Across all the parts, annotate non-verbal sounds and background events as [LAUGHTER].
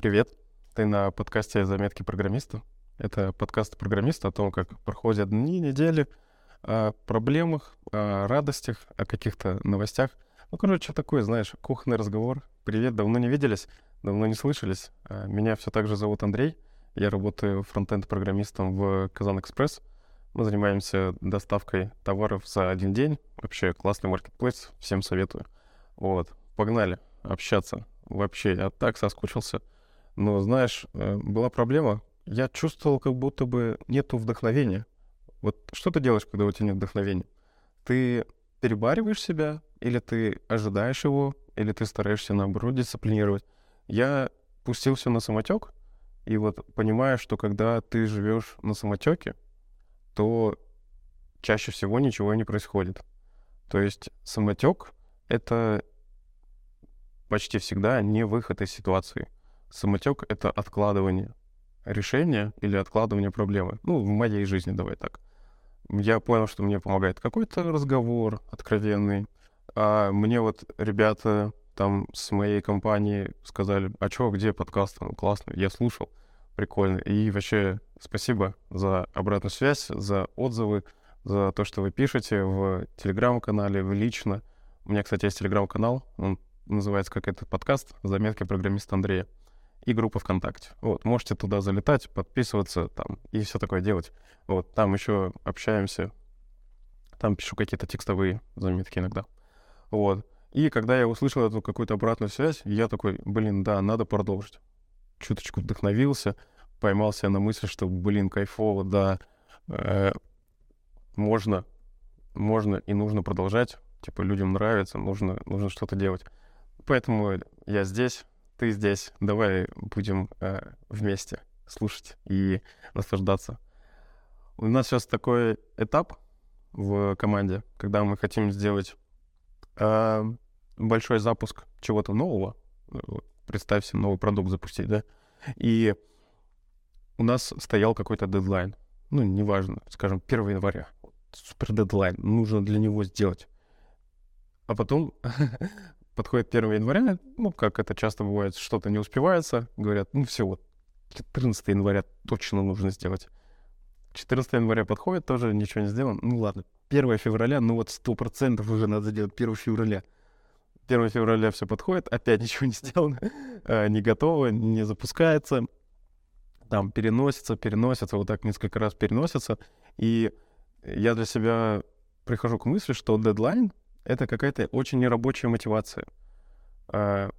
Привет, ты на подкасте «Заметки программиста». Это подкаст программиста о том, как проходят дни, недели, о проблемах, о радостях, о каких-то новостях. Ну, короче, такой, знаешь, кухонный разговор. Привет, давно не виделись, давно не слышались. А, меня все так же зовут Андрей. Я работаю фронтенд-программистом в Казан Экспресс. Мы занимаемся доставкой товаров за один день. Вообще классный маркетплейс, всем советую. Вот, погнали общаться. Вообще, я так соскучился. Но, знаешь, э, была проблема. Я чувствовал, как будто бы нету вдохновения. Вот что ты делаешь, когда у тебя нет вдохновения? Ты перебариваешь себя, или ты ожидаешь его, или ты стараешься, наоборот, дисциплинировать. Я пустился на самотек, и вот понимаю, что когда ты живешь на самотеке, то чаще всего ничего не происходит. То есть самотек — это почти всегда не выход из ситуации. Самотек — это откладывание решения или откладывание проблемы. Ну, в моей жизни давай так. Я понял, что мне помогает какой-то разговор откровенный. А мне вот ребята там с моей компании сказали, а чё, где подкаст? Ну, классно, я слушал, прикольно. И вообще спасибо за обратную связь, за отзывы, за то, что вы пишете в телеграм-канале, в лично. У меня, кстати, есть телеграм-канал, он называется как этот подкаст «Заметки программиста Андрея» и группа ВКонтакте. Вот, можете туда залетать, подписываться там и все такое делать. Вот, там еще общаемся, там пишу какие-то текстовые заметки иногда. Вот. И когда я услышал эту какую-то обратную связь, я такой, блин, да, надо продолжить. Чуточку вдохновился, поймался на мысли, что, блин, кайфово, да, э, можно, можно и нужно продолжать. Типа, людям нравится, нужно, нужно что-то делать. Поэтому я здесь, ты здесь. Давай будем э, вместе слушать и наслаждаться. У нас сейчас такой этап в команде, когда мы хотим сделать э, большой запуск чего-то нового. Представь себе новый продукт запустить, да? И у нас стоял какой-то дедлайн. Ну, неважно, скажем, 1 января. Супер дедлайн. Нужно для него сделать. А потом [LAUGHS] подходит 1 января, ну, как это часто бывает, что-то не успевается, говорят, ну, все, вот 14 января точно нужно сделать. 14 января подходит, тоже ничего не сделано. Ну, ладно, 1 февраля, ну, вот 100% уже надо сделать 1 февраля. 1 февраля все подходит, опять [LAUGHS] ничего не сделано, а, не готово, не запускается, там переносится, переносится, вот так несколько раз переносится. И я для себя прихожу к мысли, что дедлайн это какая-то очень нерабочая мотивация. А,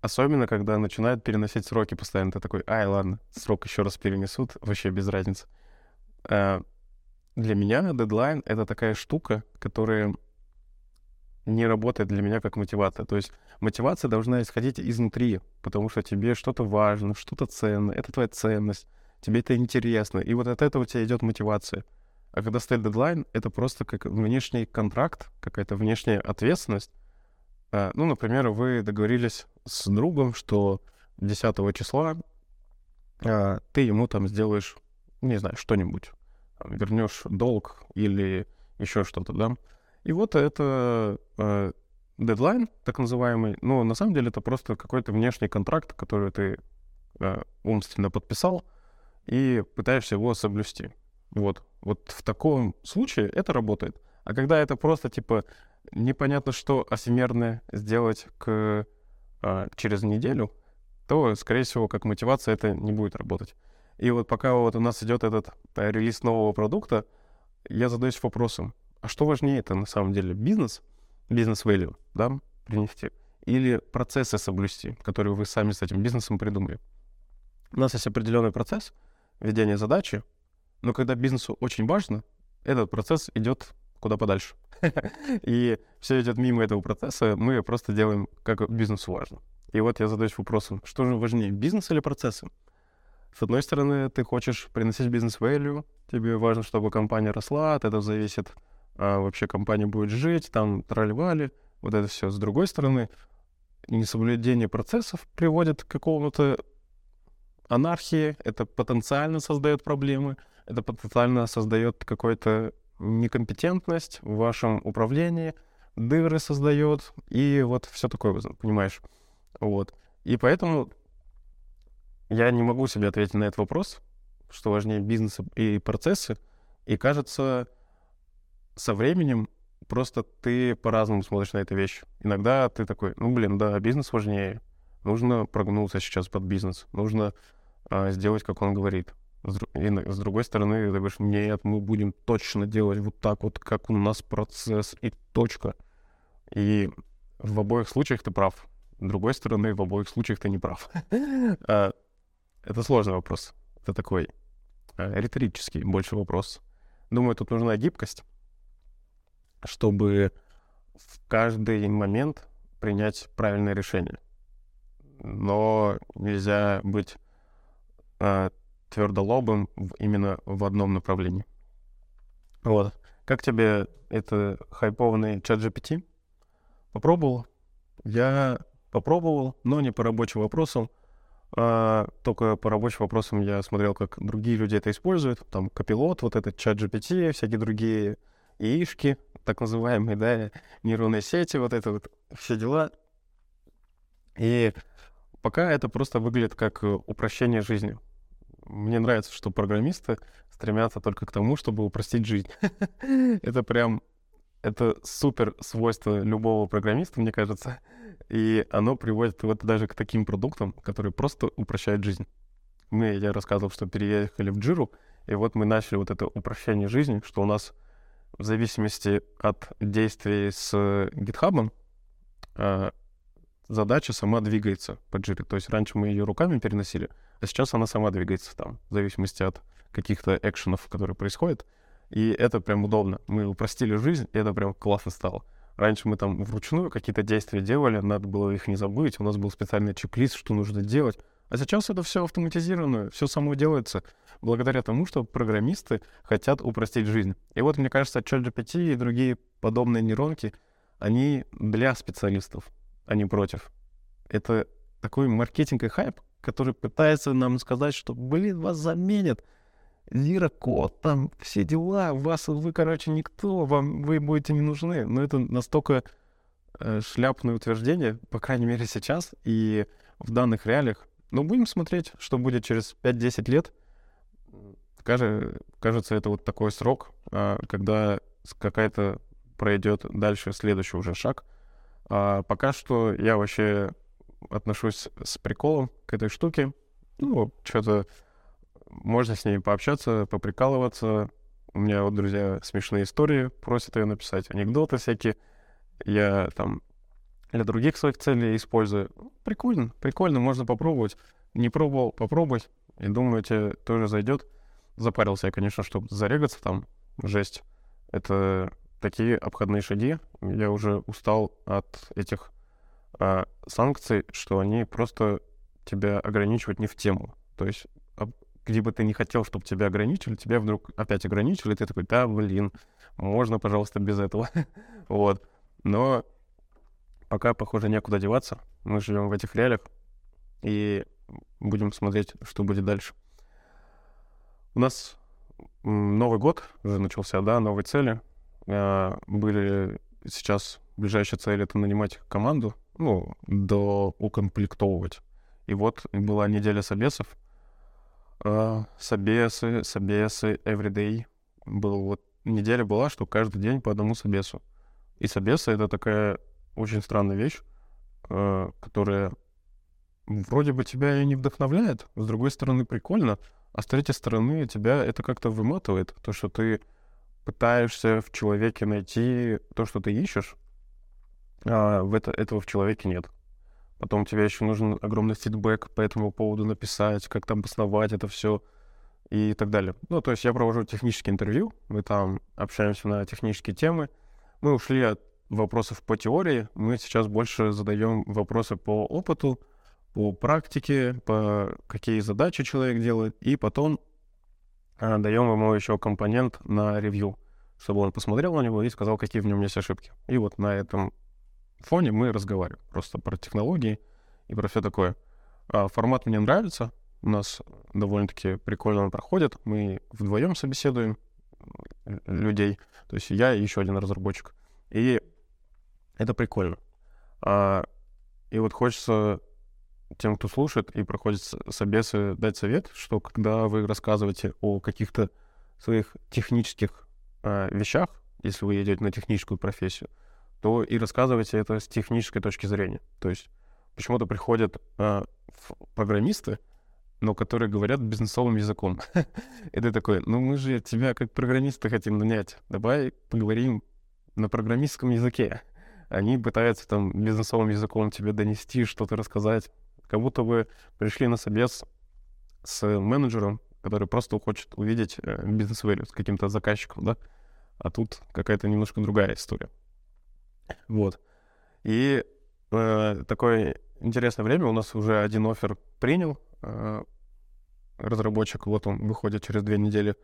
особенно, когда начинают переносить сроки постоянно. Ты такой, ай, ладно, срок еще раз перенесут, вообще без разницы. А, для меня дедлайн — это такая штука, которая не работает для меня как мотивация. То есть мотивация должна исходить изнутри, потому что тебе что-то важно, что-то ценное, это твоя ценность, тебе это интересно. И вот от этого у тебя идет мотивация. А когда стоит дедлайн, это просто как внешний контракт, какая-то внешняя ответственность. А, ну, например, вы договорились с другом, что 10 числа а, ты ему там сделаешь, не знаю, что-нибудь. Вернешь долг или еще что-то, да. И вот это э, дедлайн, так называемый, но на самом деле это просто какой-то внешний контракт, который ты умственно подписал и пытаешься его соблюсти. Вот. Вот в таком случае это работает. А когда это просто, типа, непонятно что асимерное сделать к, а, через неделю, то, скорее всего, как мотивация это не будет работать. И вот пока вот у нас идет этот а, релиз нового продукта, я задаюсь вопросом, а что важнее это на самом деле? Бизнес, бизнес-value, да, принести? Или процессы соблюсти, которые вы сами с этим бизнесом придумали? У нас есть определенный процесс ведения задачи, но когда бизнесу очень важно, этот процесс идет куда подальше. [LAUGHS] И все идет мимо этого процесса, мы просто делаем, как бизнесу важно. И вот я задаюсь вопросом, что же важнее, бизнес или процессы? С одной стороны, ты хочешь приносить бизнес-value, тебе важно, чтобы компания росла, от этого зависит, а вообще компания будет жить, там тролливали, вот это все. С другой стороны, несоблюдение процессов приводит к какому-то анархии, это потенциально создает проблемы, это потенциально создает какую-то некомпетентность в вашем управлении, дыры создает, и вот все такое, понимаешь. Вот. И поэтому я не могу себе ответить на этот вопрос, что важнее бизнес и процессы. И кажется, со временем просто ты по-разному смотришь на эту вещь. Иногда ты такой, ну, блин, да, бизнес важнее. Нужно прогнуться сейчас под бизнес. Нужно а, сделать, как он говорит. И, с другой стороны, ты говоришь, нет, мы будем точно делать вот так вот, как у нас процесс, и точка. И в обоих случаях ты прав. С другой стороны, в обоих случаях ты не прав. [LAUGHS] А, это сложный вопрос. Это такой а, риторический больше вопрос. Думаю, тут нужна гибкость чтобы в каждый момент принять правильное решение. Но нельзя быть э, твердолобым именно в одном направлении. Вот. Как тебе это хайпованный чат GPT? Попробовал? Я попробовал, но не по рабочим вопросам. А, только по рабочим вопросам я смотрел, как другие люди это используют. Там копилот, вот этот чат GPT, всякие другие яишки, так называемые, да, нейронные сети, вот это вот все дела. И пока это просто выглядит как э, упрощение жизни. Мне нравится, что программисты стремятся только к тому, чтобы упростить жизнь. [LAUGHS] это прям, это супер свойство любого программиста, мне кажется. И оно приводит вот даже к таким продуктам, которые просто упрощают жизнь. Мы, я рассказывал, что переехали в Джиру, и вот мы начали вот это упрощение жизни, что у нас в зависимости от действий с GitHub, э, задача сама двигается по джире. То есть раньше мы ее руками переносили, а сейчас она сама двигается там, в зависимости от каких-то экшенов, которые происходят. И это прям удобно. Мы упростили жизнь, и это прям классно стало. Раньше мы там вручную какие-то действия делали, надо было их не забыть, у нас был специальный чек-лист, что нужно делать. А сейчас это все автоматизировано, все само делается благодаря тому, что программисты хотят упростить жизнь. И вот, мне кажется, ChatGPT и другие подобные нейронки, они для специалистов, а не против. Это такой маркетинг и хайп, который пытается нам сказать, что, блин, вас заменят. Зира код, там все дела, вас, вы, короче, никто, вам, вы будете не нужны. Но это настолько э, шляпное утверждение, по крайней мере сейчас, и в данных реалиях. Но будем смотреть, что будет через 5-10 лет — кажется, это вот такой срок, а, когда какая-то пройдет дальше следующий уже шаг. А пока что я вообще отношусь с приколом к этой штуке. Ну, что-то можно с ней пообщаться, поприкалываться. У меня вот друзья смешные истории просят ее написать, анекдоты всякие. Я там для других своих целей использую. Прикольно, прикольно, можно попробовать. Не пробовал, попробовать. И думаю, тебе тоже зайдет. Запарился я, конечно, чтобы зарегаться там. Жесть. Это такие обходные шаги. Я уже устал от этих а, санкций, что они просто тебя ограничивают не в тему. То есть где бы ты не хотел, чтобы тебя ограничили, тебя вдруг опять ограничили, и ты такой, да, блин, можно, пожалуйста, без этого. [LAUGHS] вот. Но пока, похоже, некуда деваться. Мы живем в этих реалиях и будем смотреть, что будет дальше. У нас Новый год уже начался, да, новые цели. А, были сейчас ближайшая цель — это нанимать команду, ну, до укомплектовывать. И вот была неделя собесов. А, собесы, собесы, everyday. Был вот неделя была, что каждый день по одному собесу. И собесы — это такая очень странная вещь, а, которая вроде бы тебя и не вдохновляет, с другой стороны прикольно, а с третьей стороны, тебя это как-то выматывает, то, что ты пытаешься в человеке найти то, что ты ищешь, а в это, этого в человеке нет. Потом тебе еще нужен огромный фидбэк по этому поводу написать, как там обосновать это все и так далее. Ну, то есть я провожу технические интервью, мы там общаемся на технические темы. Мы ушли от вопросов по теории, мы сейчас больше задаем вопросы по опыту, по практике, по какие задачи человек делает, и потом даем ему еще компонент на ревью, чтобы он посмотрел на него и сказал, какие в нем есть ошибки. И вот на этом фоне мы разговариваем просто про технологии и про все такое. А, формат мне нравится, у нас довольно-таки прикольно он проходит, мы вдвоем собеседуем людей, то есть я и еще один разработчик. И это прикольно. А, и вот хочется тем, кто слушает и проходит собесы, дать совет, что когда вы рассказываете о каких-то своих технических э, вещах, если вы идете на техническую профессию, то и рассказывайте это с технической точки зрения. То есть почему-то приходят э, программисты, но которые говорят бизнесовым языком. [LAUGHS] и ты такой, ну мы же тебя как программиста хотим нанять, давай поговорим на программистском языке. Они пытаются там бизнесовым языком тебе донести, что-то рассказать. Как будто вы пришли на собес с менеджером, который просто хочет увидеть э, бизнес-вэлю с каким-то заказчиком, да? А тут какая-то немножко другая история. Вот. И э, такое интересное время. У нас уже один офер принял э, разработчик. Вот он выходит через две недели.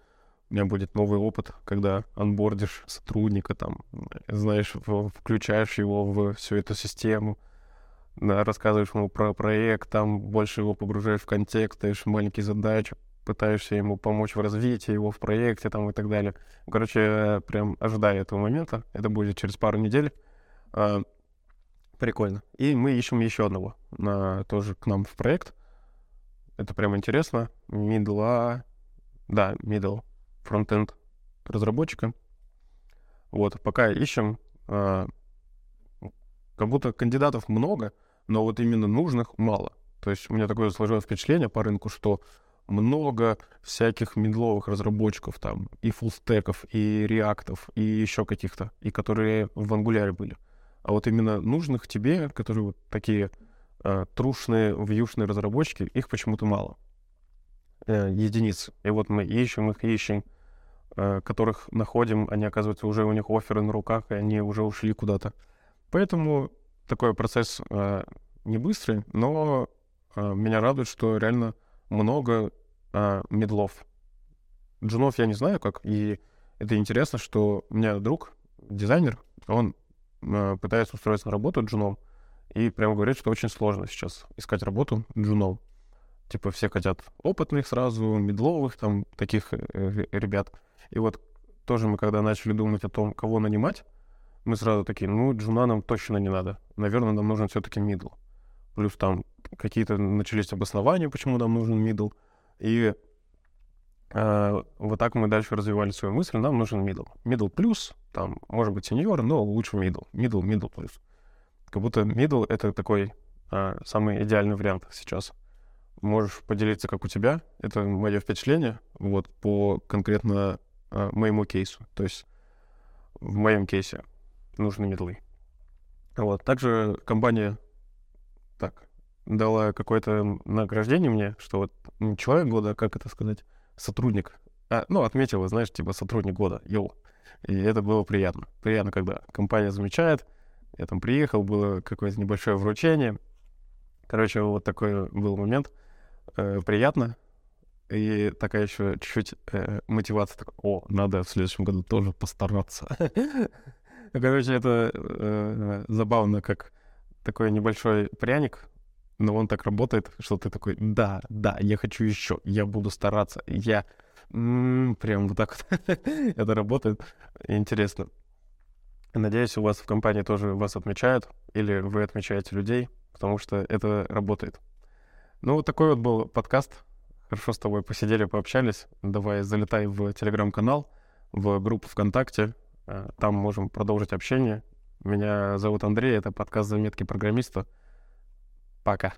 У меня будет новый опыт, когда анбордишь сотрудника, там, знаешь, включаешь его в всю эту систему, рассказываешь ему про проект, там больше его погружаешь в контекст, даешь маленькие задачи, пытаешься ему помочь в развитии его в проекте там и так далее. Короче, прям ожидаю этого момента. Это будет через пару недель. А, прикольно. И мы ищем еще одного на, тоже к нам в проект. Это прям интересно. Мидла... Да, middle фронтенд разработчика. Вот, пока ищем. Как будто кандидатов много, но вот именно нужных мало. То есть у меня такое сложилось впечатление по рынку, что много всяких медловых разработчиков там, и фуллстеков, и реактов, и еще каких-то, и которые в ангуляре были. А вот именно нужных тебе, которые вот такие э, трушные, вьюшные разработчики, их почему-то мало. Э, единиц. И вот мы ищем их, ищем, э, которых находим, они, оказывается, уже у них оферы на руках, и они уже ушли куда-то. Поэтому такой процесс э, не быстрый, но э, меня радует, что реально много э, медлов. Джунов я не знаю как, и это интересно, что у меня друг, дизайнер, он э, пытается устроиться на работу джуном, и прямо говорит, что очень сложно сейчас искать работу джуном. Типа все хотят опытных сразу, мидловых, там, таких э, ребят. И вот тоже мы когда начали думать о том, кого нанимать, мы сразу такие, ну, джуна нам точно не надо. Наверное, нам нужен все-таки middle. Плюс там какие-то начались обоснования, почему нам нужен middle. И э, вот так мы дальше развивали свою мысль. Нам нужен middle. Middle плюс, там, может быть, senior, но лучше middle. Middle, middle плюс. Как будто middle — это такой э, самый идеальный вариант сейчас. Можешь поделиться, как у тебя. Это мое впечатление вот по конкретно э, моему кейсу. То есть в моем кейсе нужны медлы. Вот. Также компания так, дала какое-то награждение мне, что вот не человек года, а как это сказать, сотрудник. А, ну, отметила, знаешь, типа сотрудник года, йоу. И это было приятно. Приятно, когда компания замечает. Я там приехал, было какое-то небольшое вручение. Короче, вот такой был момент. Э, приятно. И такая еще чуть-чуть э, мотивация. Так, О, надо в следующем году тоже постараться. [LAUGHS] Короче, это э, забавно, как такой небольшой пряник, но он так работает, что ты такой, да, да, я хочу еще, я буду стараться, я прям вот так вот [LAUGHS] это работает. Интересно. Надеюсь, у вас в компании тоже вас отмечают, или вы отмечаете людей, потому что это работает. Ну, вот такой вот был подкаст. Хорошо с тобой посидели, пообщались. Давай залетай в телеграм-канал, в группу ВКонтакте. Э, там можем продолжить общение. Меня зовут Андрей, это подкаст «Заметки программиста». Пока.